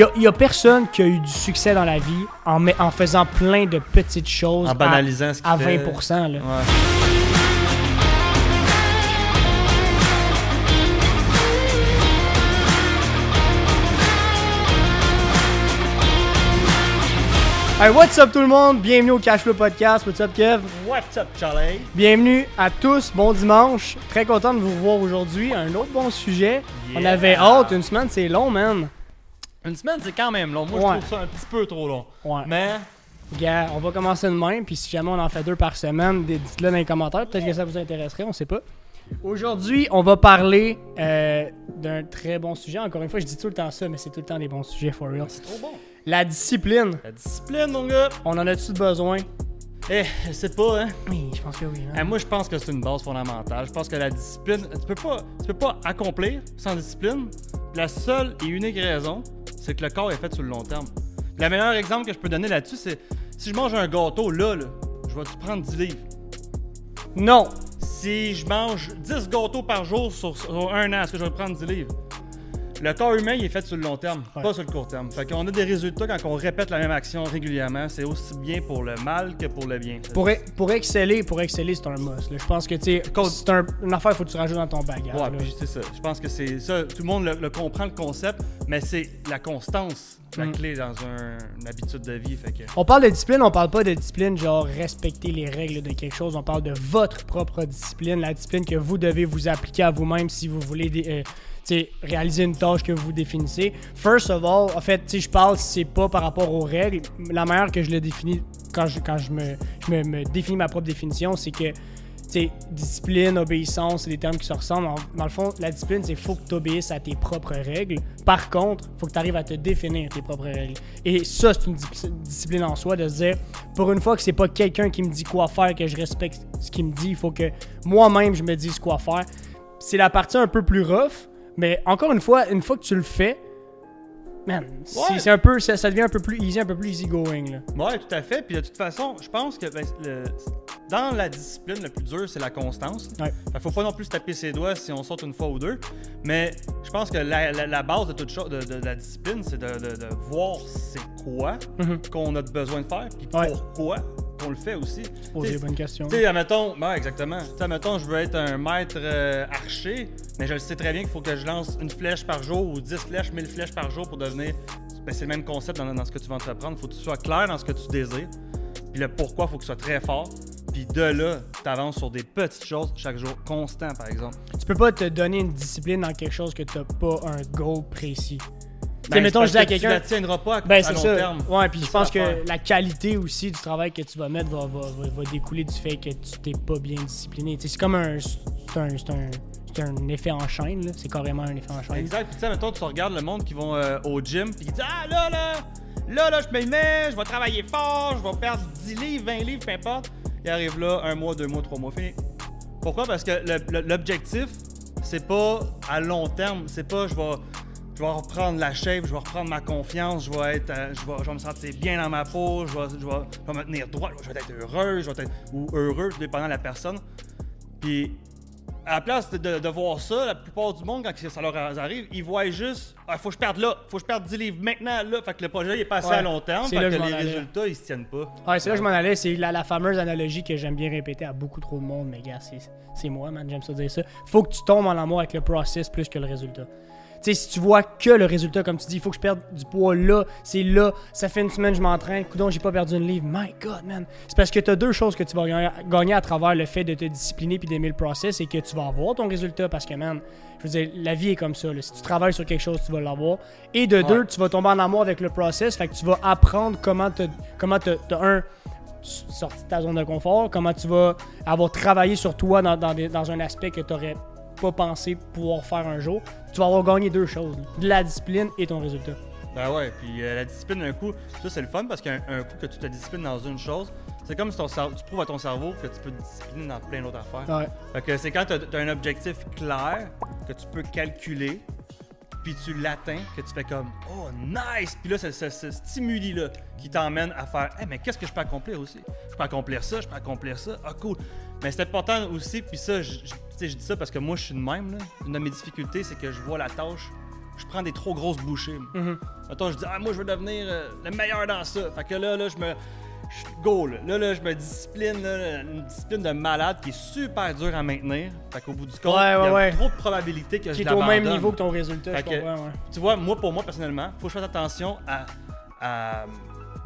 Il y a, personne qui a eu du succès dans la vie en, faisant plein de petites choses En banalisant ce à, à fait. 20%. Là. Ouais. Hey, what's up tout le monde? Bienvenue au Cash Flow Podcast. What's up, Kev? What's up, Charlie? Bienvenue à tous. Bon dimanche. Très content de vous revoir aujourd'hui. Un autre bon sujet. On avait hâte. Une semaine, c'est long, man. Une semaine, c'est quand même long. Moi, Ouais. je trouve ça un petit peu trop long. Ouais. Mais, Gars, on va commencer de même. Puis si jamais on en fait deux par semaine, dites-le dans les commentaires. Peut-être que ça vous intéresserait, on sait pas. Aujourd'hui, on va parler euh, d'un très bon sujet. Encore une fois, je dis tout le temps ça, mais c'est tout le temps des bons sujets, for real. c'est trop bon. La discipline. La discipline, mon gars. On en a-tu besoin? Eh, je sais pas, hein. Oui, je pense que oui. hein. Eh, moi, je pense que c'est une base fondamentale. Je pense que la discipline, tu peux pas, tu peux pas accomplir sans discipline. La seule et unique raison, c'est que le corps est fait sur le long terme. Le meilleur exemple que je peux donner là-dessus, c'est si je mange un gâteau là, là je vais-tu prendre 10 livres? Non. Si je mange 10 gâteaux par jour sur, sur un an, est-ce que je vais prendre 10 livres? Le corps humain, il est fait sur le long terme, Ouais. pas sur le court terme. Fait qu'on a des résultats quand on répète la même action régulièrement. C'est aussi bien pour le mal que pour le bien. Pour, e- pour exceller, pour exceller, c'est un must. Je pense que, tu c'est un- une affaire qu'il faut que tu rajoutes dans ton bagage. Ouais, c'est ça. Je pense que c'est ça. Tout le monde le, le comprend, le concept, mais c'est la constance, la Mm. clé dans un- une habitude de vie. Fait que. On parle de discipline, on parle pas de discipline genre respecter les règles de quelque chose, on parle de votre propre discipline, la discipline que vous devez vous appliquer à vous-même si vous voulez dé- euh, réaliser une tâche que vous définissez. First of all, en fait, sais, je parle c'est pas par rapport aux règles, la manière que je le définis quand je, quand je, me, je me, définis ma propre définition, c'est que tu sais, discipline, obéissance, c'est des termes qui se ressemblent. En- Dans le fond, la discipline, c'est faut que tu obéisses à tes propres règles. Par contre, faut que tu arrives à te définir tes propres règles. Et ça, c'est une dis- discipline en soi de se dire, pour une fois que c'est pas quelqu'un qui me dit quoi faire, que je respecte ce qu'il me dit, il faut que moi-même je me dise quoi faire. C'est la partie un peu plus rough, mais encore une fois, une fois que tu le fais, man, c'est Ouais. c'est un peu, ça, ça devient un peu plus easy, un peu plus easy going. Là. Ouais, tout à fait. Puis de toute façon, je pense que ben, le- dans la discipline, le plus dur, c'est la constance. Ouais. Fait qu'il faut pas non plus se taper ses doigts si on saute une fois ou deux. Mais je pense que la, la- la base de toute chose, de, de la discipline, c'est de, voir c'est quoi Mhm. qu'on a besoin de faire, puis Ouais. pourquoi qu'on le fait aussi. Poser les bonnes questions. Tu sais, admettons, ouais, exactement. Tu sais, admettons, je veux être un maître euh, archer, mais je le sais très bien qu'il faut que je lance une flèche par jour ou 10 flèches, 1000 flèches par jour pour devenir. Ben, c'est le même concept dans, dans ce que tu vas entreprendre. Il faut que tu sois clair dans ce que tu désires. Puis le pourquoi, il faut que tu sois très fort. Puis de là, tu avances sur des petites choses chaque jour, constant par exemple. Tu peux pas te donner une discipline dans quelque chose que t'as pas un goal précis. Ben, mettons, je dis à parce que Tu quelqu'un. la tiendras pas à, Ben, à long ça. terme. Ouais, puis je pense que la qualité aussi du travail que tu vas mettre va, va, va, va découler du fait que tu t'es pas bien discipliné. C'est comme un. C'est un, c'est un, c'est un effet en chaîne, là. C'est carrément un effet en chaîne. Exact. Puis tu sais, mettons, tu regardes le monde qui vont euh, au gym, puis qui dit Ah là, là, là, là, je me mets, je vais travailler fort, je vais perdre 10 livres, 20 livres, peu importe. Il arrive là, un mois, deux mois, trois mois, fini. Pourquoi? Parce que l'objectif, c'est pas à long terme, c'est pas je vais. Je vais reprendre la shape, je vais reprendre ma confiance, je vais être, euh, je vais, je vais me sentir bien dans ma peau, je vais, je vais, je vais me tenir droit, je vais être heureux, je vais être ou heureux, dépendant de la personne. Puis à la place de, de- de voir ça, la plupart du monde, quand ça leur arrive, ils voient juste Ah, faut que je perde là, faut que je perde 10 livres maintenant là. Fait que le projet il est passé Ouais. à long terme, fait que les allais. résultats ils se tiennent pas. Ouais, c'est là que je m'en allais. C'est la, la fameuse analogie que j'aime bien répéter à beaucoup trop de monde, mais gars, c'est- c'est moi, man, j'aime ça dire ça. Faut que tu tombes en amour avec le process plus que le résultat. Tu sais, si tu vois que le résultat, comme tu dis, il faut que je perde du poids là, c'est là, ça fait une semaine je m'entraîne, coudon, j'ai pas perdu une livre. My God, man. C'est parce que tu as deux choses que tu vas gagner, à travers le fait de te discipliner puis d'aimer le process et que tu vas avoir ton résultat parce que, man, je veux dire, la vie est comme ça. là. Si tu travailles sur quelque chose, tu vas l'avoir. Et de deux, tu vas tomber en amour avec le process, fait que tu vas apprendre comment te, comment te, te- un, sortir de ta zone de confort, comment tu vas avoir travaillé sur toi dans, dans, des- dans un aspect que tu n'aurais pas pensé pouvoir faire un jour. Tu vas avoir gagné deux choses, là. de la discipline et ton résultat. Ben ouais, puis euh, la discipline d'un coup, ça c'est le fun parce qu'un un coup que tu te disciplines dans une chose, c'est comme si ton cerveau, tu prouves à ton cerveau que tu peux te discipliner dans plein d'autres affaires. Ouais. Fait que c'est quand tu as, un objectif clair que tu peux calculer, puis tu l'atteins, que tu fais comme Oh nice! Puis là, c'est ce, stimuli-là qui t'emmène à faire Hey, mais qu'est-ce que je peux accomplir aussi? Je peux accomplir ça, je peux accomplir ça. Ah, cool! Mais c'est important aussi, puis ça, je, je- tu sais, je dis ça parce que moi, je suis de même. Là. Une de mes difficultés, c'est que je vois la tâche je prends des trop grosses bouchées. Mhm. Mettons, je dis, ah, moi, je veux devenir euh, le meilleur dans ça. Fait que là, là, je me. Je go, là. Là, là, je me discipline, là, une discipline de malade qui est super dure à maintenir. Fait qu'au bout du compte, Ouais, il y a ouais. trop de probabilités que Qui je est au même l'abandonne. niveau que ton résultat, Fait je que- comprends, ouais. Tu vois, moi, pour moi, personnellement, faut que je fasse attention à, à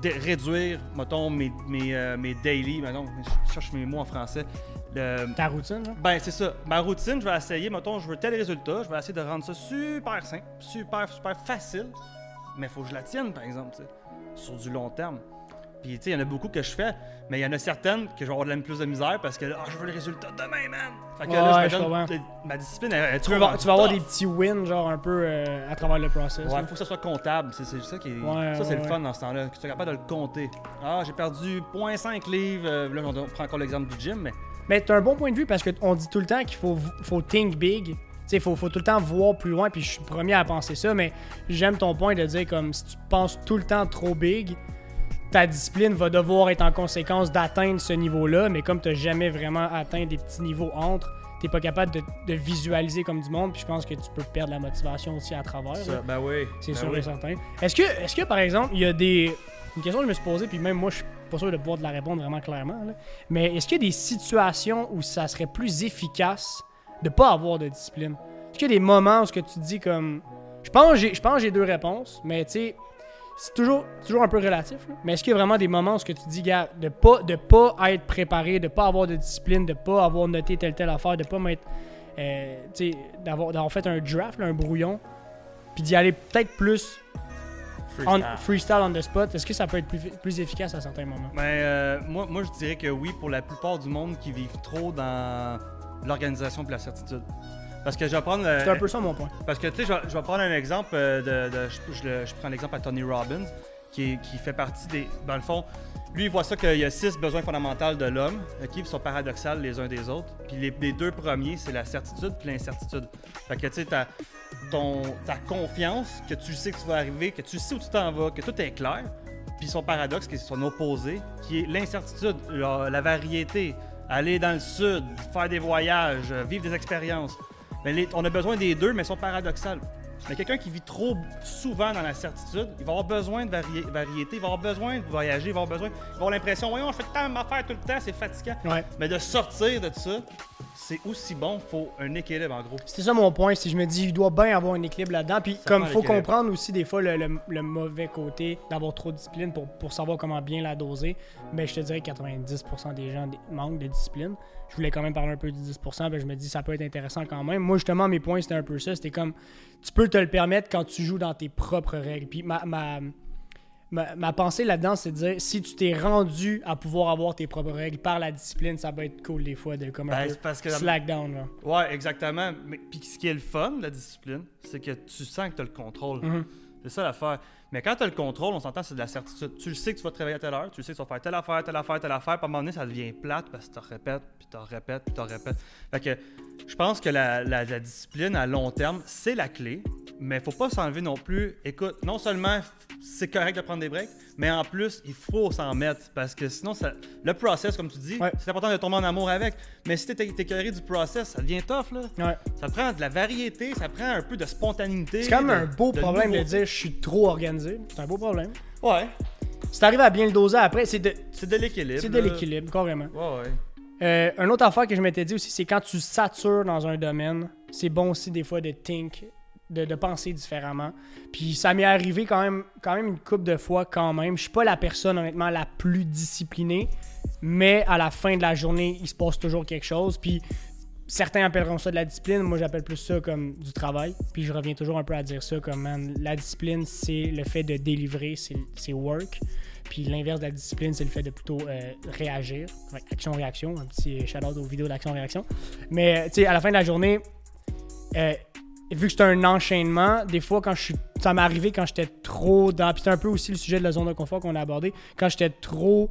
réduire, mettons, mes, mes, euh, mes daily, mettons, je cherche mes mots en français. Le- Ta routine, là? ben, c'est ça. Ma routine, je vais essayer, mettons, je veux tel résultat, je vais essayer de rendre ça super simple, super, super facile, mais il faut que je la tienne, par exemple, sur du long terme. Puis, tu sais, il y en a beaucoup que je fais, mais il y en a certaines que je vais avoir de la plus de misère parce que, ah, je veux le résultat demain, man! Fait que Ouais, là, je me ma discipline, elle, elle est Tu vas, tu vas avoir des petits wins, genre un peu euh, à travers le process. Ouais, là. faut que ça soit comptable. C'est ça qui est. Ouais, ça, c'est ouais, le fun dans ce temps-là. Que tu sois capable de le compter. Ah, j'ai perdu 0.5 livres. Euh, là, on prend encore l'exemple du gym, mais. Mais t'as un bon point de vue parce qu'on dit tout le temps qu'il faut, faut think big. Sais, faut, faut tout le temps voir plus loin, puis je suis le premier à penser ça, mais j'aime ton point de dire comme si tu penses tout le temps trop big, ta discipline va devoir être en conséquence d'atteindre ce niveau-là, mais comme t'as jamais vraiment atteint des petits niveaux entre, t'es pas capable de, de visualiser comme du monde, puis je pense que tu peux perdre la motivation aussi à travers. Ça, ben oui. C'est ben sûr oui. et certain. Est-ce que, par exemple, il y a des. Une question que je me suis posée, puis même moi, je suis pas sûr de pouvoir te la répondre vraiment clairement. là. Mais est-ce qu'il y a des situations où ça serait plus efficace de pas avoir de discipline? Est-ce qu'il y a des moments où ce que tu dis comme. Je pense que j'ai- je pense que j'ai deux réponses, mais tu sais, c'est toujours, toujours un peu relatif. là. Mais est-ce qu'il y a vraiment des moments où ce que tu dis, gars, de pas, de pas être préparé, de pas avoir de discipline, de pas avoir noté telle telle affaire, de pas m'être. euh, tu sais, d'avoir, fait un draft, là, un brouillon, puis d'y aller peut-être plus on, Freestyle. freestyle on the spot, est-ce que ça peut être plus, plus efficace à certains moments? Ben, euh, moi, moi, je dirais que oui, pour la plupart du monde qui vivent trop dans l'organisation et la certitude. Parce que je vais prendre. euh, C'est un peu ça mon point. Parce que, tu sais, je, vais- je vais prendre un exemple euh, de. de- je, je le- je prends l'exemple à Tony Robbins, qui, qui fait partie des. Dans le fond, lui, il voit ça qu'il y a six besoins fondamentaux de l'homme, qui sont paradoxales les uns des autres. Puis les, les deux premiers, c'est la certitude puis l'incertitude. Fait que, tu sais, ta, ton- ta confiance, que tu sais que tu vas arriver, que tu sais où tu t'en vas, que tout est clair. Puis son paradoxe, qui est son opposé, qui est l'incertitude, la, la variété, aller dans le sud, faire des voyages, euh, vivre des expériences. Mais les- on a besoin des deux, mais ils sont paradoxales. Mais quelqu'un qui vit trop souvent dans la certitude, il va avoir besoin de vari- variété, il va avoir besoin de voyager, il va avoir besoin, il va avoir l'impression, voyons, je fais tant d'affaires tout le temps, c'est fatigant. Ouais. Mais de sortir de ça, c'est aussi bon, faut un équilibre en gros. C'était ça mon point, si je me dis, il doit bien avoir un équilibre là-dedans. Puis Ça comme prend faut comprendre aussi des fois le, le- le mauvais côté d'avoir trop de discipline pour, pour savoir comment bien la doser, mais je te dirais que 90% des gens manquent de discipline. Je voulais quand même parler un peu du 10%, ben je me dis ça peut être intéressant quand même. Moi justement mes points c'était un peu ça, c'était comme tu peux te le permettre quand tu joues dans tes propres règles. Puis ma, ma, ma, ma pensée là-dedans, c'est de dire si tu t'es rendu à pouvoir avoir tes propres règles par la discipline, ça peut être cool des fois de comme un Ben, peu parce que- slack down. Là. Ouais, exactement. Mais puis ce qui est le fun de la discipline, c'est que tu sens que tu as le contrôle. Mhm. C'est ça l'affaire. Mais quand tu as le contrôle, on s'entend, c'est de la certitude. Tu le sais que tu vas te réveiller à telle heure, tu le sais que tu vas faire telle affaire, telle affaire, telle affaire. Puis à un moment donné, ça devient plate parce que tu répètes, puis tu répètes, puis tu répètes. Fait que je pense que la, la- la discipline à long terme, c'est la clé. Mais faut pas s'enlever non plus. Écoute, non seulement c'est correct de prendre des breaks, mais en plus, il faut s'en mettre. Parce que sinon, ça, le process, comme tu dis, Ouais. c'est important de tomber en amour avec. Mais si t'es écœuré du process, ça devient tough, là. Ouais. Ça prend de la variété, ça prend un peu de spontanéité. C'est quand même de- un beau de problème de dire je suis trop organisé. C'est un beau problème. Ouais, Si t'arrives à bien le doser après, c'est de, c'est de l'équilibre. c'est de là. l'équilibre, carrément. Ouais, ouais. Euh, un autre affaire que je m'étais dit aussi, c'est quand tu satures dans un domaine, c'est bon aussi des fois de think, de, de penser différemment. Puis ça m'est arrivé quand même, quand même une couple de fois quand même. Je suis pas la personne honnêtement la plus disciplinée, mais à la fin de la journée, il se passe toujours quelque chose. Puis certains appelleront ça de la discipline, moi j'appelle plus ça comme du travail. Puis je reviens toujours un peu à dire ça comme man, la discipline c'est le fait de délivrer, c'est work. Puis l'inverse de la discipline, c'est le fait de plutôt euh, réagir. Ouais, Action-réaction, un petit shout-out aux vidéos d'action-réaction. Mais tu sais, à la fin de la journée, euh, vu que c'est un enchaînement, des fois, quand je suis. Ça m'est arrivé quand j'étais trop dans. Puis c'est un peu aussi le sujet de la zone de confort qu'on a abordé. Quand j'étais trop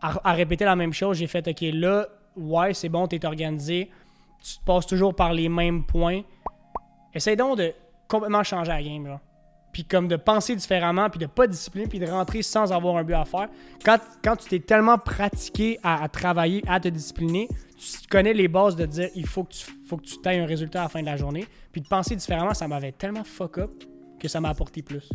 à, à répéter la même chose, j'ai fait OK, là, ouais, c'est bon, t'es organisé. Tu te passes toujours par les mêmes points. Essaye donc de complètement changer la game, là. Puis comme de penser différemment, puis de pas discipliner, puis de rentrer sans avoir un but à faire. Quand, quand tu t'es tellement pratiqué à, à travailler, à te discipliner, tu connais les bases de dire il faut que tu faut que tu ailles un résultat à la fin de la journée. Puis de penser différemment, ça m'avait tellement fuck up. que ça m'a apporté plus.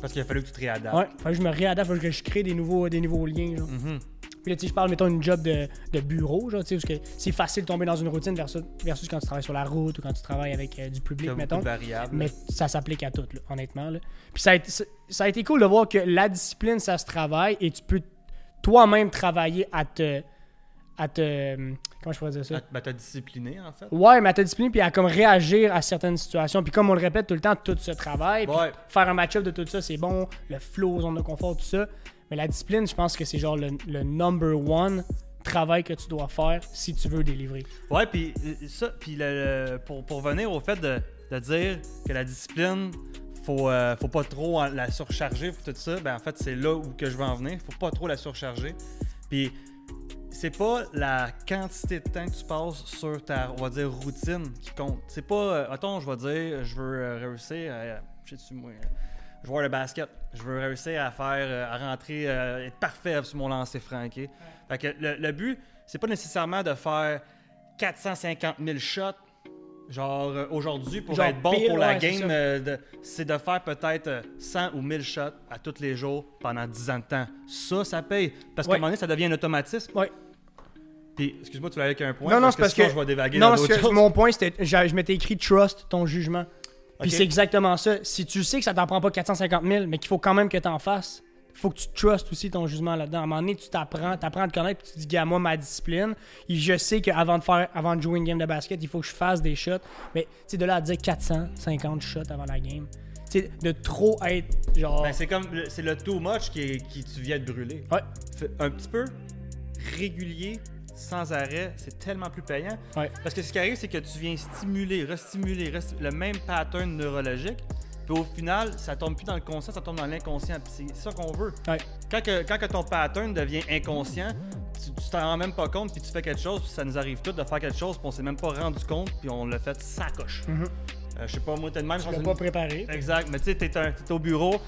Parce qu'il a fallu que tu te réadaptes. Ouais, faut que je me réadapte, faut que je crée des nouveaux, des nouveaux liens. Genre. Mhm. Puis là, tu sais, je parle, mettons, une job de, de bureau, genre, tu sais, parce que c'est facile de tomber dans une routine versus, versus quand tu travailles sur la route ou quand tu travailles avec euh, du public, beaucoup mettons. de variables. Mais ça s'applique à tout, là, honnêtement. Là. Puis ça a, été, ça- ça a été cool de voir que la discipline, ça se travaille et tu peux toi-même travailler à te. à te. Comment je pourrais dire ça? Ah, Ben, t'as discipliné, en fait. Ouais, mais à te discipliner puis à comme réagir à certaines situations. Puis comme on le répète tout le temps, tout se travaille. Puis Ouais. faire un match-up de tout ça, c'est bon. Le flow, zone de confort, tout ça. Mais la discipline, je pense que c'est genre le, number one travail que tu dois faire si tu veux délivrer. Ouais, puis euh, ça, puis pour, pour venir au fait de, de dire que la discipline, faut, euh, faut pas trop la surcharger pour tout ça, ben en fait, c'est là où que je veux en venir. Faut pas trop la surcharger. Puis c'est pas la quantité de temps que tu passes sur ta, on va dire, routine qui compte. C'est pas, euh, attends, je vais dire, je veux euh, réussir je sais-tu, moi, joueur de basket. Je veux réussir à faire, euh, à rentrer, euh, être parfait sur mon lancer franqué. Fait que le, le but, c'est pas nécessairement de faire 450 000 shots, genre euh, aujourd'hui pour Genre être bon pile, pour la ouais, game. de- c'est de faire peut-être euh, 100 ou 1000 shots à tous les jours pendant 10 ans de temps. Ça, ça paye. Parce qu'à un moment donné, ça devient un automatisme. Ouais. Puis, excuse-moi, tu l'as avec un point. Non, non, c'est parce que- je vais dévaguer Non, dans que mon point, c'était. Je m'étais écrit trust ton jugement. Puis c'est exactement ça. Si tu sais que ça t'en prend pas 450 000, mais qu'il faut quand même que tu en fasses, faut que tu trustes aussi ton jugement là-dedans. À un moment donné, tu t'apprends, t'apprends à te connaître, puis tu te dis, gars, moi, ma discipline, et je sais qu'avant de faire, avant de jouer une game de basket, il faut que je fasse des shots. Mais, tu sais, de là à dire 450 shots avant la game, tu sais, de trop être, genre. Ben, c'est comme le- c'est le too much qui, est- qui tu viens de brûler. Ouais. Un petit peu régulier, sans arrêt, c'est tellement plus payant. Ouais. Parce que ce qui arrive, c'est que tu viens stimuler, restimuler, resti- le même pattern neurologique. Puis au final, ça tombe plus dans le conscient, ça tombe dans l'inconscient. C'est ça qu'on veut. Ouais. Quand, que, quand que ton pattern devient inconscient, tu tu t'en rends même pas compte, puis tu fais quelque chose, puis ça nous arrive tout de faire quelque chose, puis on s'est même pas rendu compte, puis on l'a fait sacoche. Mhm. Euh, je sais pas, moi, t'es de même. Tu l'as pas préparé. Exact, mais tu sais, t'es t'es au bureau,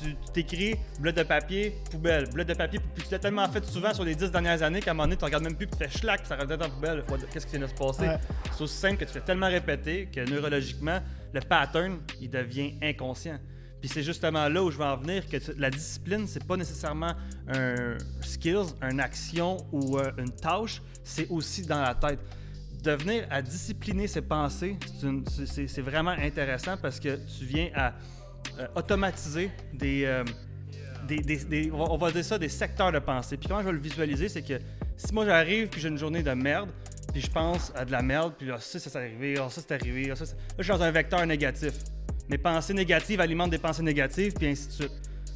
tu- t'écris bleu de papier, poubelle, bleu de papier, puis tu l'as tellement fait souvent sur les 10 dernières années qu'à un moment donné, tu regardes même plus, puis tu fais schlack, puis ça revient dans la poubelle. Qu'est-ce qui vient de se passer? Ouais. C'est aussi simple que tu fais tellement répéter que neurologiquement, le pattern, il devient inconscient. Puis c'est justement là où je veux en venir, que tu- la discipline, c'est pas nécessairement un skills, une action ou euh, une tâche, c'est aussi dans la tête. Devenir à discipliner ses pensées, c'est vraiment intéressant parce que tu viens à euh, automatiser des, euh, on va- dire ça, des secteurs de pensée. Puis comment je vais le visualiser, c'est que si moi j'arrive puis j'ai une journée de merde, puis je pense à de la merde, puis là, ça, ça c'est arrivé, ah, ça c'est arrivé, ah, c'est- là je suis dans un vecteur négatif. Mes pensées négatives alimentent des pensées négatives, puis ainsi de suite.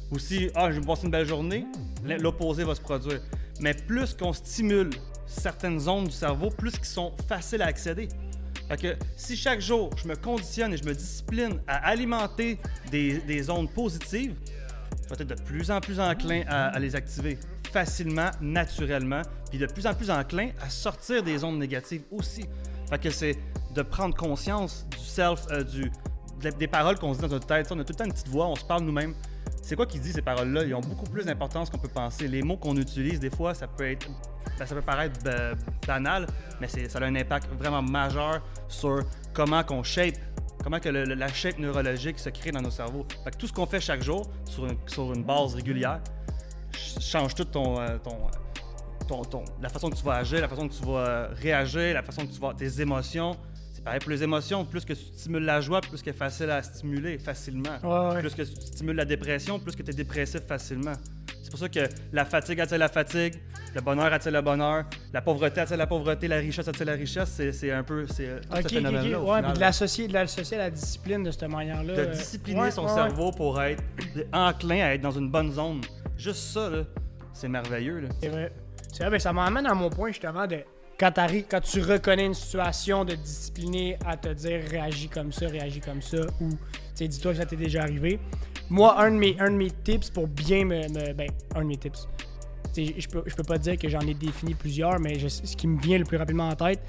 Aussi, ah, je vais me passer une belle journée, l'opposé va se produire. Mais plus qu'on stimule certaines zones du cerveau, plus qu'ils sont faciles à accéder. Fait que si chaque jour je me conditionne et je me discipline à alimenter des, des zones positives, je vais être de plus en plus enclin à, les activer facilement, naturellement, puis de plus en plus enclin à sortir des zones négatives aussi. Fait que c'est de prendre conscience du self, euh, des paroles qu'on se dit dans notre tête. On a tout le temps une petite voix, on se parle nous-mêmes. C'est quoi qui dit ces paroles-là? Ils ont beaucoup plus d'importance qu'on peut penser. Les mots qu'on utilise, des fois, ça peut être. Ben, ça peut paraître ba- banal, mais ça a un impact vraiment majeur sur comment qu'on shape, comment que le- la shape neurologique se crée dans nos cerveaux. Fait que tout ce qu'on fait chaque jour, sur une, sur une base régulière, ch- change tout ton, euh, ton, euh, ton- ton- la façon que tu vas agir, la façon que tu vas euh, réagir, la façon que tu vas. tes émotions. C'est pareil pour les émotions. Plus que tu stimules la joie, plus qu'elle est facile à stimuler facilement. Ouais, ouais. Plus que tu stimules la dépression, plus que tu es dépressif facilement. C'est pour ça que la fatigue attire la fatigue, le bonheur attire le bonheur, la pauvreté attire la pauvreté, la richesse attire la richesse. C'est, un peu c'est, euh, tout Ok, ce au Ouais, final. puis de l'associer, de l'associer à la discipline de cette manière-là. de euh, discipliner ouais, son ouais, cerveau pour être enclin à être dans une bonne zone. Juste ça, c'est merveilleux. C'est vrai. C'est vrai, ben, ça m'amène à mon point justement de quand, quand tu reconnais une situation de discipliner à te dire réagis comme ça, réagis comme ça, ou dis-toi que ça t'est déjà arrivé. Moi, un de mes, un de mes tips pour bien me. me- ben, un de mes tips. Je peux, je peux pas dire que j'en ai défini plusieurs, mais je- ce qui me vient le plus rapidement en tête,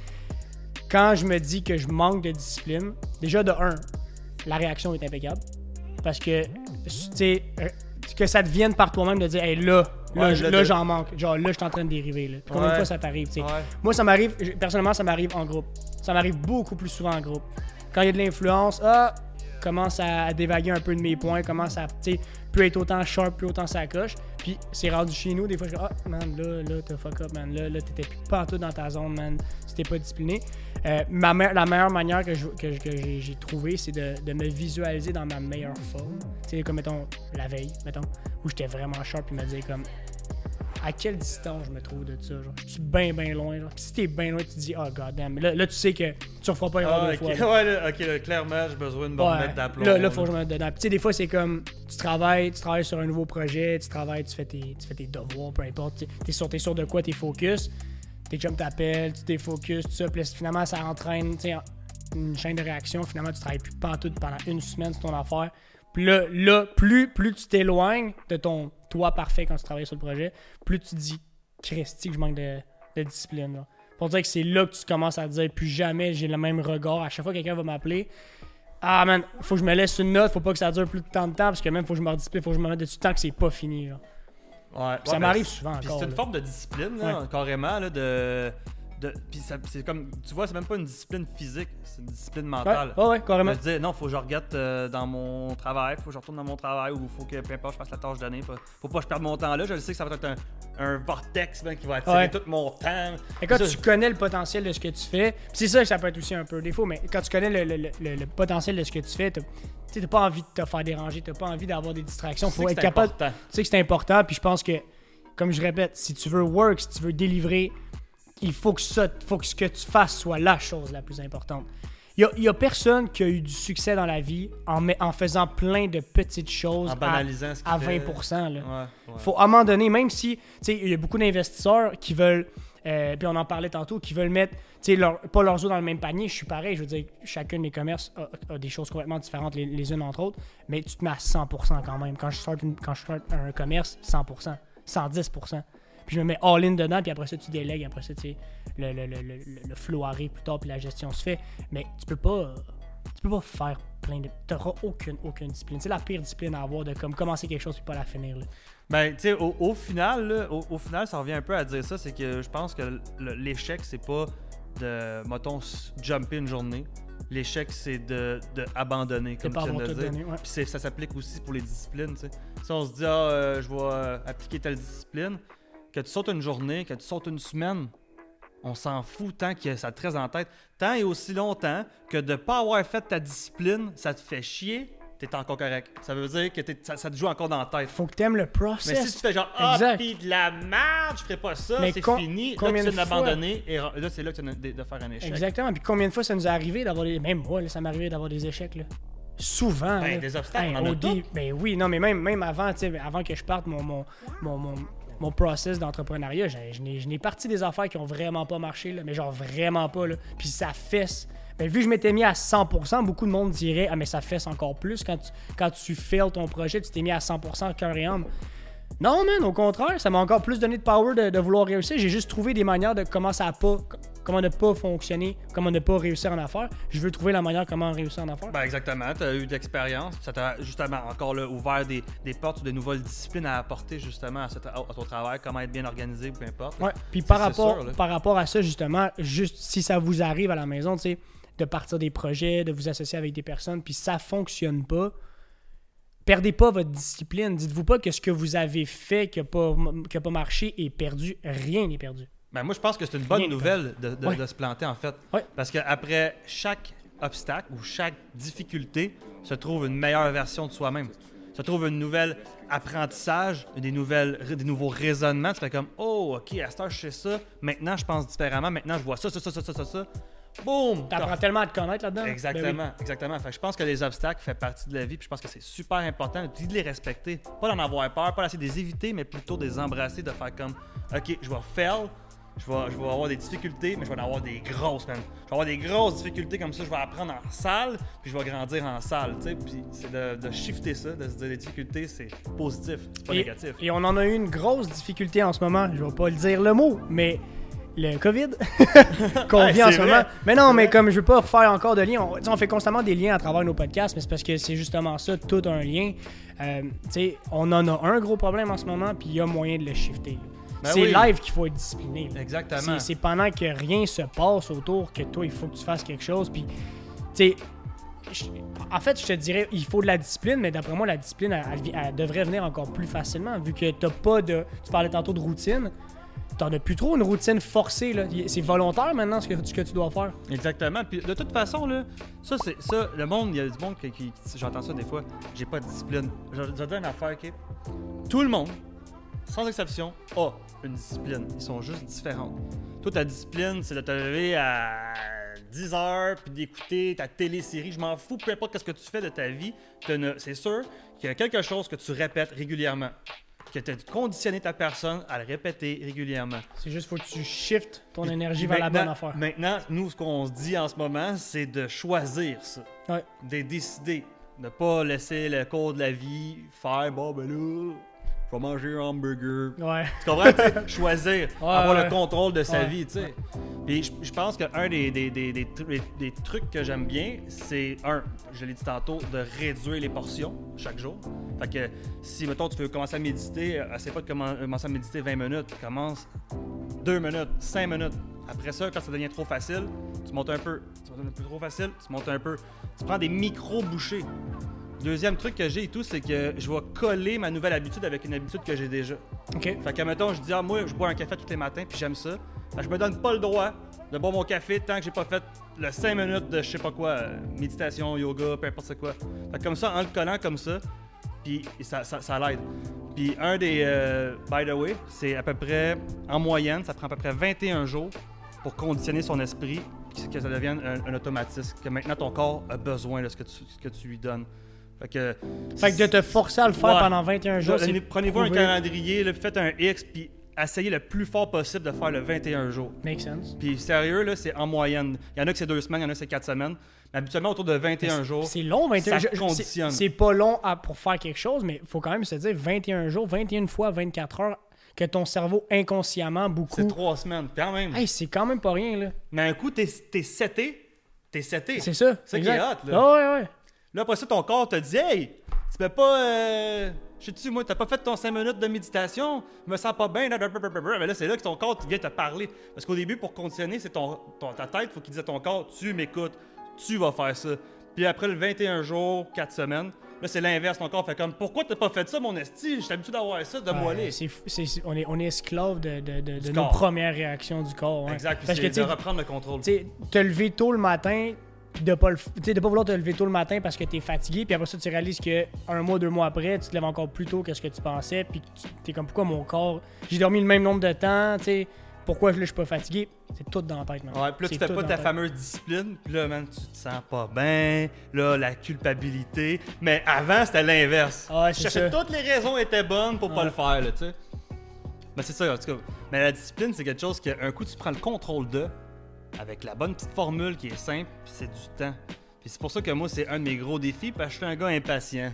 quand je me dis que je manque de discipline, déjà de un, la réaction est impeccable. Parce que, tu sais, euh, que ça te vienne par toi-même de dire, hey, là, là, Ouais, là, j'en manque. Genre, là, je suis en train de dériver. Là. Puis Combien de fois ça t'arrive, tu sais? Ouais. Moi, ça m'arrive, personnellement, ça m'arrive en groupe. Ça m'arrive beaucoup plus souvent en groupe. Quand il y a de l'influence, ah, commence à, dévaguer un peu de mes points, commence à, plus être autant sharp, plus autant sa coche. Puis c'est rendu chez nous, des fois, je dis, ah, man, là, là, t'as fuck up, man. Là, là, t'étais plus partout dans ta zone, man. T'es pas discipliné. Euh, ma la meilleure manière que, je- j'ai, j'ai trouvé, c'est de, de me visualiser dans ma meilleure forme. Tu sais, comme, mettons, la veille, mettons, où j'étais vraiment sharp, puis me dire, comme, à quelle distance je me trouve de ça, genre? Je suis bien, bien loin, genre. Puis si t'es bien loin, tu te dis, oh, god damn. Là, là, tu sais que tu referas pas l'erreur Ah, deux ok, fois. là. ouais, là, ok, là, clairement, j'ai besoin de me Ouais. remettre d'aplomb. Là, là, faut que je me mette dedans. Puis, tu sais, des fois, c'est comme tu travailles, tu travailles sur un nouveau projet, tu travailles, tu fais tes, tu fais tes devoirs, peu importe. Tu es sûr, t'es sûr de quoi, t'es focus. Tes chums t'appellent, tu t'es focus, tout ça. Puis là, finalement, ça entraîne une chaîne de réaction. Finalement, tu travailles plus pantoute pendant une semaine sur ton affaire. Puis là, là plus, plus tu t'éloignes de ton toi parfait quand tu travailles sur le projet, plus tu te dis, Christy, que je manque de, de discipline. là. Pour dire que c'est là que tu commences à te dire, plus jamais j'ai le même regard. À chaque fois que quelqu'un va m'appeler, ah man, faut que je me laisse une note, faut pas que ça dure plus de temps de temps, parce que même faut que je me rediscipline, faut que je me mette dessus tant que c'est pas fini. là. Ouais, Ça ouais, m'arrive ben, souvent c'est une là. forme de discipline, là, carrément, là, de. Puis c'est comme. Tu vois, c'est même pas une discipline physique, c'est une discipline mentale. ouais, ouais, carrément. Me dire, non, faut que je regarde euh, dans mon travail, faut que je retourne dans mon travail, ou faut que peu importe, je fasse la tâche donnée. Faut, faut pas que je perde mon temps là. Je sais que ça va être un, un vortex man, qui va attirer Ouais. tout mon temps. Et quand Ça, tu connais le potentiel de ce que tu fais, c'est ça que ça peut être aussi un peu défaut, mais quand tu connais le, le- le- le potentiel de ce que tu fais, tu sais, t'as pas envie de te faire déranger, t'as pas envie d'avoir des distractions, tu faut être capable. important. Tu sais que c'est important, puis je pense que, comme je répète, si tu veux work, si tu veux délivrer, il faut que ça, faut que ce que tu fasses soit la chose la plus importante. Il y a, personne qui a eu du succès dans la vie en, faisant plein de petites choses En à- ce à, fait. 20%. Là. Ouais, ouais. Faut à un moment donné, même si, il y a beaucoup d'investisseurs qui veulent, euh, puis on en parlait tantôt, qui veulent mettre, leur- pas leurs œufs dans le même panier. Je suis pareil, je veux dire, chacun de mes commerces a, a des choses complètement différentes les, les unes entre autres, mais tu te mets à 100% quand même. Quand je start, une- quand je start un commerce, 100%, 110%. Puis je me mets all-in dedans, puis après ça, tu délègues, après ça, tu sais, le, le, le, le, le flow arrive plus tard, puis la gestion se fait. Mais tu peux pas, tu peux pas faire plein de... T'auras aucune, aucune discipline. C'est la pire discipline à avoir de comme commencer quelque chose puis pas la finir. là. Ben, tu sais, au, au final, là, au, au final, ça revient un peu à dire ça, c'est que je pense que l'échec, c'est pas de, mettons, jumper une journée. L'échec, c'est de, de abandonner, comme tu viens de dire. donné, ouais. Puis ça s'applique aussi pour les disciplines, tu sais. Si on se dit, ah, euh, je vais euh, appliquer telle discipline, que tu sautes une journée, que tu sautes une semaine, on s'en fout tant que ça te reste en tête. Tant et aussi longtemps que de pas avoir fait ta discipline, ça te fait chier, t'es encore correct. Ça veut dire que ça, ça te joue encore dans la tête. Faut que t'aimes le Mais process. si tu fais genre, ah, Exact. pis de la merde, je ferai pas ça, Mais c'est fini. Là, combien tu de viens d'abandonner et là, c'est là que tu viens de, de faire un échec. Exactement. Puis combien de fois ça nous est arrivé d'avoir des. Même moi, là, ça m'est arrivé d'avoir des échecs. Là. Souvent. Ben, là. des obstacles, Hey, on en a. Ben oui, non, mais même, même avant, tu sais, avant que je parte mon, mon, mon, mon, mon process d'entrepreneuriat, je n'ai- parti des affaires qui ont vraiment pas marché, mais genre vraiment pas. Là. Puis ça fesse. Ben, vu que je m'étais mis à 100%, beaucoup de monde dirait Ah, mais ça fesse encore plus quand tu, quand tu ton projet, tu t'es mis à 100% cœur et âme. Non, man, au contraire, ça m'a encore plus donné de power de, vouloir réussir. J'ai juste trouvé des manières de comment ça a pas, comment ne pas fonctionner, comment ne pas réussir en affaires. Je veux trouver la manière comment réussir en affaires. Ben exactement, tu as eu de l'expérience, ça t'a justement encore là, ouvert des, des portes ou de nouvelles disciplines à apporter justement à, ton travail, comment être bien organisé, peu importe. Ouais. Puis par rapport, sûr, par rapport à ça, justement, juste si ça vous arrive à la maison, tu sais, de partir des projets, de vous associer avec des personnes, puis ça fonctionne pas, perdez pas votre discipline. Dites-vous pas que ce que vous avez fait qui n'a pas, qui a pas marché est perdu. Rien n'est perdu. Ben moi, je pense que c'est une bonne Rien nouvelle de, de- Ouais. de se planter en fait. Ouais. Parce qu'après chaque obstacle ou chaque difficulté se trouve une meilleure version de soi-même. Se trouve une nouvelle apprentissage, des, nouvelles, des nouveaux raisonnements. Tu fais comme Oh, ok, à cette heure, je sais ça. Maintenant, je pense différemment. Maintenant, je vois ça, ça, ça, ça, ça, ça. ça. Boum! T'apprends tellement à te connaître là-dedans. Ben oui. Exactement, exactement. Fait que je pense que les obstacles font partie de la vie, puis je pense que c'est super important de les respecter. Pas d'en avoir peur, pas d'essayer de les éviter, mais plutôt de les embrasser, de faire comme OK, je vais fail, je vais, je vais avoir des difficultés, mais je vais en avoir des grosses, man. Je vais avoir des grosses difficultés comme ça, je vais apprendre en salle, puis je vais grandir en salle, tu sais. Puis c'est de, de shifter ça, de se dire les difficultés, c'est positif, c'est pas Et, négatif. et on en a eu une grosse difficulté en ce moment. Je vais pas le dire le mot, mais le COVID qu'on vit en ce vrai. moment. Mais non, mais comme je veux pas faire encore de lien, on fait constamment des liens à travers nos podcasts, mais c'est parce que c'est justement ça, tout un lien. Euh, tu sais, on en a un gros problème en ce moment, puis il y a moyen de le shifter. Ben c'est oui. live qu'il faut être discipliné. Exactement. C'est- pendant que rien se passe autour que toi, il faut que tu fasses quelque chose. Puis, tu sais, en fait, je te dirais, il faut de la discipline, mais d'après moi, la discipline, elle, elle vi- elle devrait venir encore plus facilement, vu que t'as pas de. Tu parlais tantôt de routine. T'en as plus trop une routine forcée, là. C'est volontaire maintenant ce que, ce que tu dois faire. Exactement. Puis de toute façon, là, ça, c'est ça, le monde, il y a du monde qui, qui- j'entends ça des fois, j'ai pas de discipline. Je je une affaire, ok? Tout le monde, sans exception, a une discipline. Ils sont juste différents. Toi, ta discipline, c'est de te lever à 10 heures puis d'écouter ta télésérie. Je m'en fous, peu importe ce que tu fais de ta vie. C'est sûr qu'il y a quelque chose que tu répètes régulièrement. Que tu as conditionné ta personne à le répéter régulièrement. C'est juste faut que tu shiftes ton énergie vers la bonne affaire. Maintenant, nous, ce qu'on se dit en ce moment, c'est de choisir ça. Ouais. De décider. De pas laisser le cours de la vie faire, bon, ben là, je vais manger un hamburger. Ouais. Tu comprends? tu choisir, avoir ouais. le contrôle de sa vie, tu sais. Puis je, pense qu'un des, des, des, des, des- trucs que j'aime bien, c'est, un, je l'ai dit tantôt, de réduire les portions chaque jour. Fait que si, mettons, tu veux commencer à méditer, euh, essaie pas de commen- commencer à méditer 20 minutes. Commence 2 minutes, 5 minutes. Après ça, quand ça devient trop facile, tu montes un peu. Un peu trop facile, tu montes un peu. Tu prends des micro-bouchées. Deuxième truc que j'ai et tout, c'est que je vais coller ma nouvelle habitude avec une habitude que j'ai déjà. OK. Fait que, mettons, je dis, ah, moi, je bois un café tous les matins, puis j'aime ça. Fait que je me donne pas le droit de boire mon café tant que j'ai pas fait le 5 minutes de je sais pas quoi, euh, méditation, yoga, peu importe quoi. Fait que comme ça, en le collant comme ça, puis ça, ça, ça l'aide. Puis un des, euh, by the way, c'est à peu près, en moyenne, ça prend à peu près 21 jours pour conditionner son esprit, puis que ça devienne un, un automatisme, que maintenant ton corps a besoin de ce que tu, ce que tu lui donnes. Fait que, Fait que de te forcer à le faire Ouais. pendant 21 jours, Prenez-vous un calendrier, là, faites un X, puis essayez le plus fort possible de faire le 21 jours. Make sense. Puis sérieux, là, c'est en moyenne. Il y en a que c'est deux semaines, il y en a que c'est quatre semaines. Mais habituellement, autour de 21 jours. C'est long, 21 Ça je- je- conditionne. c'est- pas long à- pour faire quelque chose, mais il faut quand même se dire 21 jours, 21 fois 24 heures, que ton cerveau inconsciemment, beaucoup. C'est trois semaines, quand même. Hey, c'est quand même pas rien, là. Mais un coup, t'es seté. T'es seté. C'est ça. C'est ça qui est hot, là. Ah ouais, ouais. Là, après ça, ton corps te dit Hey, tu peux pas. Euh... Je sais-tu, moi, t'as pas fait ton 5 minutes de méditation, je me sens pas bien. là. Mais là, c'est là que ton corps vient te parler. Parce qu'au début, pour conditionner, c'est ton, ton- ta tête, faut qu'il dise à ton corps Tu m'écoutes, tu vas faire ça. Puis après le 21 jours, 4 semaines, là, c'est l'inverse. Ton corps fait comme Pourquoi t'as pas fait ça, mon esti? J'étais habitué d'avoir ça, de Ouais, moiler. c'est on, est, on est esclave de, de, de- de nos corps. premières réactions du corps. ouais. Exact. Parce que c'est de reprendre le contrôle. tu sais, te lever tôt le matin, de pas, le tu de pas vouloir te lever tôt le matin parce que t'es fatigué, puis après ça, tu réalises que un mois, deux mois après, tu te lèves encore plus tôt que ce que tu pensais, puis tu t'es comme pourquoi mon corps, j'ai dormi le même nombre de temps, tu sais, pourquoi là, je suis pas fatigué, c'est tout dans la tête, man. Ouais, puis là, tu fais pas ta fameuse discipline, puis là, man, tu te sens pas bien, là, la culpabilité. Mais avant, c'était l'inverse. Ouais, Je cherchais toutes les raisons étaient bonnes pour pas Ouais. le faire, là, tu sais. Mais c'est ça, en tout cas. Mais la discipline, c'est quelque chose qu'un coup, tu prends le contrôle de, avec la bonne petite formule qui est simple, puis c'est du temps. Puis c'est pour ça que moi, c'est un de mes gros défis, parce que je suis un gars impatient.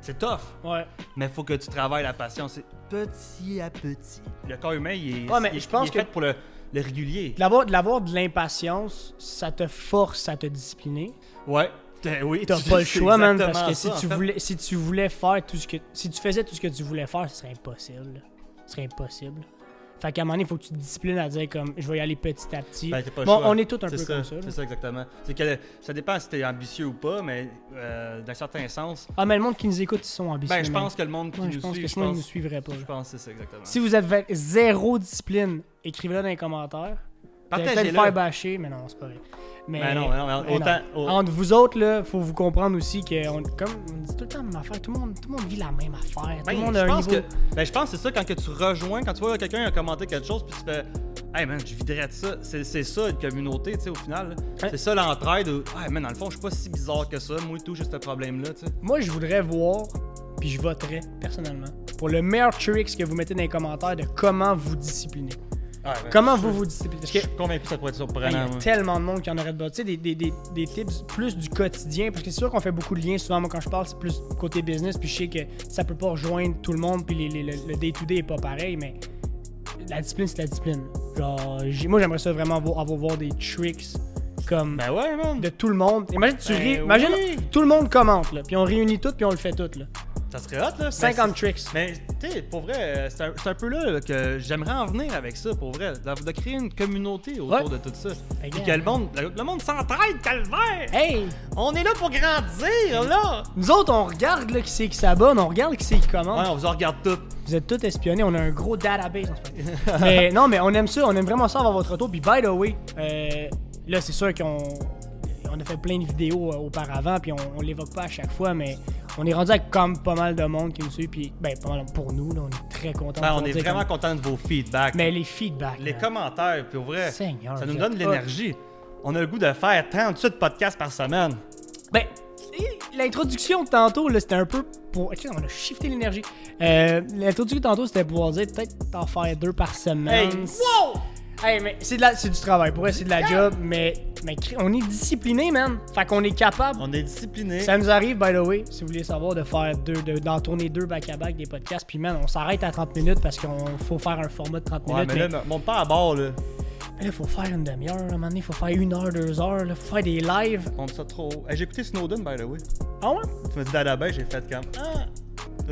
C'est tough, Ouais. mais faut que tu travailles la patience. Petit à petit. Le corps humain, il est, Ouais, mais il est- je pense il est que- fait pour le, le régulier. L'avoir- de l'impatience, ça te force à te discipliner. Ouais. T'as- Oui, T'as pas le choix, man, parce que ça, si tu, fait. voulais, si tu voulais faire tout ce que. Si tu faisais tout ce que tu voulais faire, ce serait impossible. Ce serait impossible. Fait qu'à un moment donné, il faut que tu te disciplines à dire comme je vais y aller petit à petit. Ben, bon, choix. on est tous un peu ça, comme ça. C'est ça, exactement. Que ça dépend si t'es ambitieux ou pas, mais euh, d'un certain sens. Ah, mais le monde qui nous écoute, ils sont ambitieux. Ben, je pense que le monde qui Ouais, nous je pense suit, que je sinon, ils pense, nous suivraient pas. je pense que c'est ça, exactement. Si vous avez zéro discipline, écrivez-le dans les commentaires. Partagez-le. le faire bâcher, mais non, c'est pas vrai. Mais, Ben non, ben non, ben mais autant- au- Entre vous autres, là, faut vous comprendre aussi que, on, comme on dit tout le temps la même affaire, tout le monde, tout le monde vit la même affaire. Tout Ben, le monde je a un pense niveau. que, ben, je pense que c'est ça quand que tu rejoins, quand tu vois quelqu'un a commenté quelque chose, puis tu fais Hey man, je viderais de ça. C'est, c'est ça, une communauté, tu sais, au final. C'est ça l'entraide. Ouais, man, dans le fond, je suis pas si bizarre que ça. Moi et tout, j'ai ce problème-là, tu sais. Moi, je voudrais voir, puis je voterais personnellement, pour le meilleur tricks que vous mettez dans les commentaires de comment vous discipliner. Ben, Comment vous vous disciplinez? Parce Je que suis convaincu que ça pourrait être Il y a moi. tellement de monde qui en aurait de Tu sais, des, des, des, des tips plus du quotidien. Parce que c'est sûr qu'on fait beaucoup de liens. Souvent, moi, quand je parle, c'est plus côté business. Puis je sais que ça peut pas rejoindre tout le monde. Puis les- les- le le day-to-day est pas pareil. Mais la discipline, c'est la discipline. Genre, moi, j'aimerais ça vraiment avoir, avoir voir des tricks comme Ben ouais, man. de tout le monde. Imagine, tu Ben ris- Imagine, tout le monde commente. Là, puis on réunit tout. Puis on le fait tout. Là. Ça serait hot, là. 50 Mais tricks. Mais, tu sais, pour vrai, euh, c'est un, peu là que j'aimerais en venir avec ça, pour vrai. De, de créer une communauté autour Ouais. de tout ça. Ben, Puis gars. que le monde, le, le monde s'entraide, calvaire! Hey! On est là pour grandir, là! Nous autres, on regarde là, qui c'est qui s'abonne, on regarde qui c'est qui commande. Ouais, on vous en regarde tout. Vous êtes tous espionnés, on a un gros database. en ce moment. mais non, mais on aime ça, on aime vraiment ça avoir votre retour. Puis by the way, euh, là c'est sûr qu'on on a fait plein de vidéos euh, auparavant, puis on, on l'évoque pas à chaque fois, mais on est rendu avec comme pas mal de monde qui nous suit, puis ben pas mal pour nous, là, on est très contents. Ben, on est vraiment comme- content de vos feedbacks. Mais les feedbacks. Les commentaires, puis au vrai, Seigneur, ça nous donne de l'énergie. On a le goût de faire 38 podcasts par semaine. Ben, l'introduction de tantôt, là, c'était un peu pour. Ok, on a shifté l'énergie. Euh, l'introduction de tantôt, c'était pour dire peut-être t'en faire deux par semaine. Hey, wow! Hey, mais c'est, de la- c'est du travail. Pour vrai, c'est de la job, mais, mais on est discipliné, man. Fait qu'on est capable. On est discipliné. Ça nous arrive, by the way, si vous voulez savoir, de faire deux, de- d'en tourner deux back-à-back des podcasts. Puis, man, on s'arrête à 30 minutes parce qu'on faut faire un format de 30 Ouais, minutes. mais mais, là, monte pas à bord, là. mais là, faut faire une demi-heure. À un moment donné, faut faire une heure, deux heures. Là, faut faire des lives. Monte ça trop. Hey, j'ai écouté Snowden, by the way. Ah ouais? Tu m'as dit d'aller j'ai fait comme. Ah!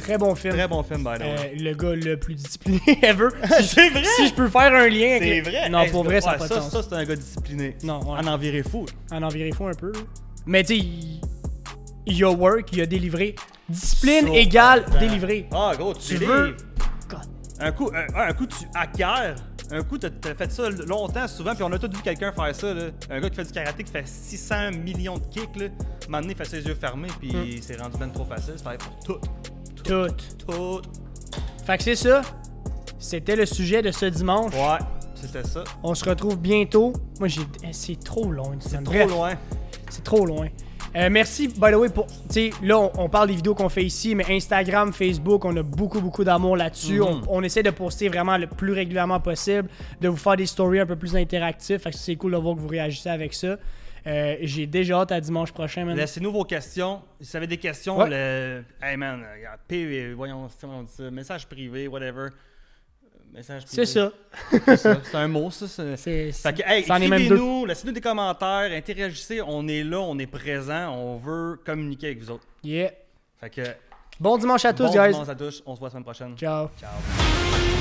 Très bon film. Très bon film, by the way. Euh, le gars le plus discipliné ever. c'est vrai! si je peux faire un lien avec C'est vrai! Non, pour c'est- vrai, ça n'a pas de ça, sens. ça, c'est un gars discipliné. Non, ouais. En virer fou. En envirer fou un peu. Mais tu sais, il... a work, il a délivré. Discipline égale délivré. Ah, gros, Tu veux-. Un coup, un, un coup, tu acquiers. Un coup, t'as as fait ça longtemps, souvent, puis on a tous vu quelqu'un faire ça. Là. Un gars qui fait du karaté, qui fait 600 millions de kicks. Là. Un moment donné, il fait ses yeux fermés, puis il s'est rendu bien trop facile. C'est pareil pour tout. Tout. Tout. Fait que c'est ça. C'était le sujet de ce dimanche. Ouais, c'était ça. On se retrouve bientôt. Moi, j'ai. eh, C'est trop loin. C'est trop loin. C'est trop loin. Euh, merci, by the way, pour. Tu sais, là, on, on parle des vidéos qu'on fait ici, mais Instagram, Facebook, on a beaucoup, beaucoup d'amour là-dessus. Mhm. on, on essaie de poster vraiment le plus régulièrement possible, de vous faire des stories un peu plus interactives. Fait que c'est cool de voir que vous réagissez avec ça. Euh, J'ai déjà hâte à dimanche prochain, man. Laissez-nous vos questions. Si vous avez des questions, Ouais. le... hey man, regarde, P, voyons, comment on dit ça, message privé, whatever. Message privé. C'est ça. C'est un mot, ça. c'est- C'est. Fait que, hey, écrivez-nous, laissez-nous des commentaires, interagissez. On est là, on est présent, on veut communiquer avec vous autres. Yeah. Fait que, Bon dimanche à tous, bon guys. dimanche à tous. On se voit la semaine prochaine. Ciao. Ciao.